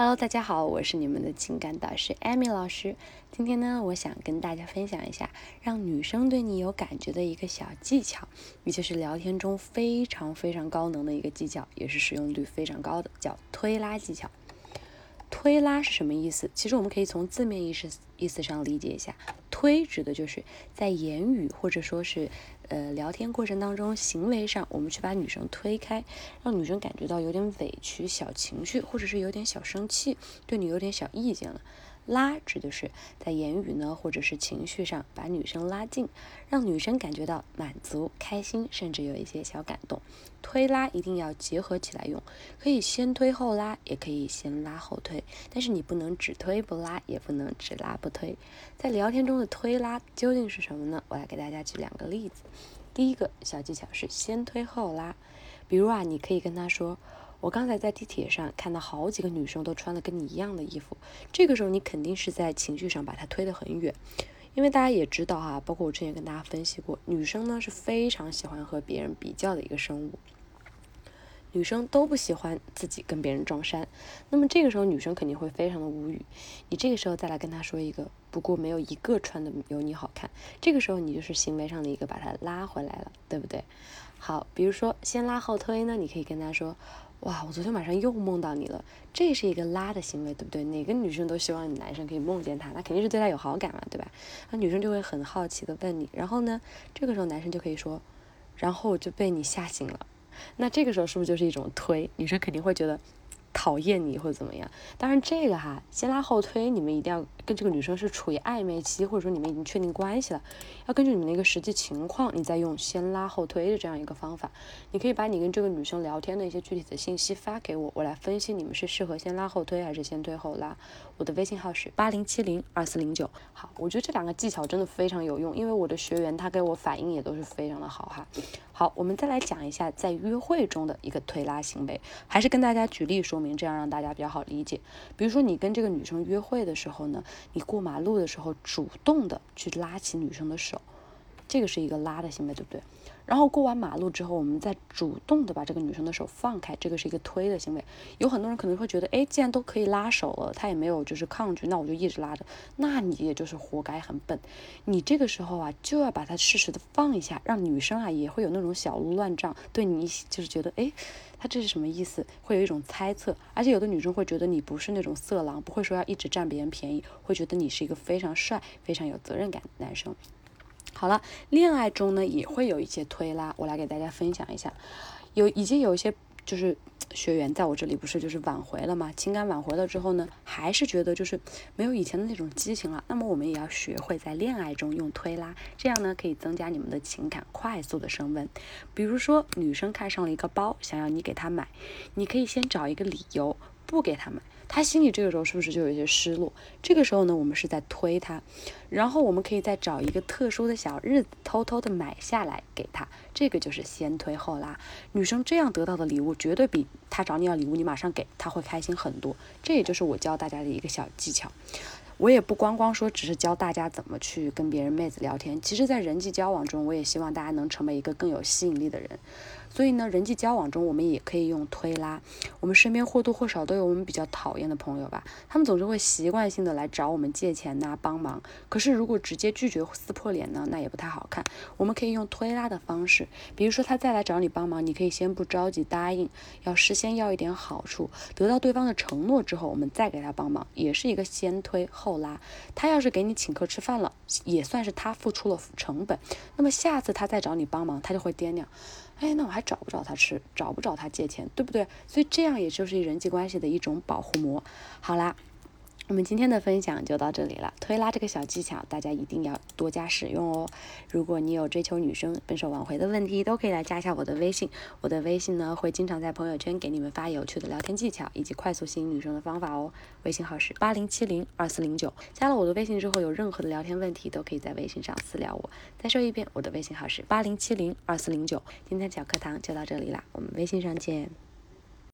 Hello，大家好，我是你们的情感导师 Amy 老师。今天呢，我想跟大家分享一下让女生对你有感觉的一个小技巧，也就是聊天中非常非常高能的一个技巧，也是使用率非常高的，叫推拉技巧。推拉是什么意思？其实我们可以从字面意思意思上理解一下，推指的就是在言语或者说是呃聊天过程当中，行为上我们去把女生推开，让女生感觉到有点委屈、小情绪，或者是有点小生气，对你有点小意见了。拉指的是在言语呢，或者是情绪上把女生拉近，让女生感觉到满足、开心，甚至有一些小感动。推拉一定要结合起来用，可以先推后拉，也可以先拉后推，但是你不能只推不拉，也不能只拉不推。在聊天中的推拉究竟是什么呢？我来给大家举两个例子。第一个小技巧是先推后拉，比如啊，你可以跟他说。我刚才在地铁上看到好几个女生都穿的跟你一样的衣服，这个时候你肯定是在情绪上把她推得很远，因为大家也知道哈，包括我之前跟大家分析过，女生呢是非常喜欢和别人比较的一个生物，女生都不喜欢自己跟别人撞衫，那么这个时候女生肯定会非常的无语，你这个时候再来跟她说一个，不过没有一个穿的有你好看，这个时候你就是行为上的一个把她拉回来了，对不对？好，比如说先拉后推呢，你可以跟她说。哇，我昨天晚上又梦到你了，这是一个拉的行为，对不对？哪个女生都希望你男生可以梦见她，那肯定是对她有好感嘛，对吧？那女生就会很好奇的问你，然后呢，这个时候男生就可以说，然后就被你吓醒了，那这个时候是不是就是一种推？女生肯定会觉得。讨厌你或者怎么样？当然这个哈，先拉后推，你们一定要跟这个女生是处于暧昧期，或者说你们已经确定关系了，要根据你们的一个实际情况，你再用先拉后推的这样一个方法。你可以把你跟这个女生聊天的一些具体的信息发给我，我来分析你们是适合先拉后推还是先推后拉。我的微信号是八零七零二四零九。好，我觉得这两个技巧真的非常有用，因为我的学员他给我反应也都是非常的好哈。好，我们再来讲一下在约会中的一个推拉行为，还是跟大家举例说明，这样让大家比较好理解。比如说你跟这个女生约会的时候呢，你过马路的时候主动的去拉起女生的手。这个是一个拉的行为，对不对？然后过完马路之后，我们再主动的把这个女生的手放开，这个是一个推的行为。有很多人可能会觉得，哎，既然都可以拉手了，他也没有就是抗拒，那我就一直拉着，那你也就是活该，很笨。你这个时候啊，就要把它适时的放一下，让女生啊也会有那种小鹿乱撞，对你就是觉得，哎，他这是什么意思？会有一种猜测。而且有的女生会觉得你不是那种色狼，不会说要一直占别人便宜，会觉得你是一个非常帅、非常有责任感的男生。好了，恋爱中呢也会有一些推拉，我来给大家分享一下。有已经有一些就是学员在我这里不是就是挽回了吗，情感挽回了之后呢，还是觉得就是没有以前的那种激情了。那么我们也要学会在恋爱中用推拉，这样呢可以增加你们的情感快速的升温。比如说女生看上了一个包，想要你给她买，你可以先找一个理由不给他买。他心里这个时候是不是就有一些失落？这个时候呢，我们是在推他，然后我们可以再找一个特殊的小日子，偷偷的买下来给他，这个就是先推后拉。女生这样得到的礼物，绝对比他找你要礼物你马上给他会开心很多。这也就是我教大家的一个小技巧。我也不光光说，只是教大家怎么去跟别人妹子聊天。其实，在人际交往中，我也希望大家能成为一个更有吸引力的人。所以呢，人际交往中我们也可以用推拉。我们身边或多或少都有我们比较讨厌的朋友吧，他们总是会习惯性的来找我们借钱呐、帮忙。可是如果直接拒绝、撕破脸呢，那也不太好看。我们可以用推拉的方式，比如说他再来找你帮忙，你可以先不着急答应，要事先要一点好处，得到对方的承诺之后，我们再给他帮忙，也是一个先推后拉。他要是给你请客吃饭了，也算是他付出了成本。那么下次他再找你帮忙，他就会掂量。哎，那我还找不找他吃，找不找他借钱，对不对？所以这样也就是人际关系的一种保护膜。好啦。我们今天的分享就到这里了。推拉这个小技巧，大家一定要多加使用哦。如果你有追求女生、分手挽回的问题，都可以来加一下我的微信。我的微信呢，会经常在朋友圈给你们发有趣的聊天技巧以及快速吸引女生的方法哦。微信号是八零七零二四零九。加了我的微信之后，有任何的聊天问题，都可以在微信上私聊我。再说一遍，我的微信号是八零七零二四零九。今天小课堂就到这里啦，我们微信上见。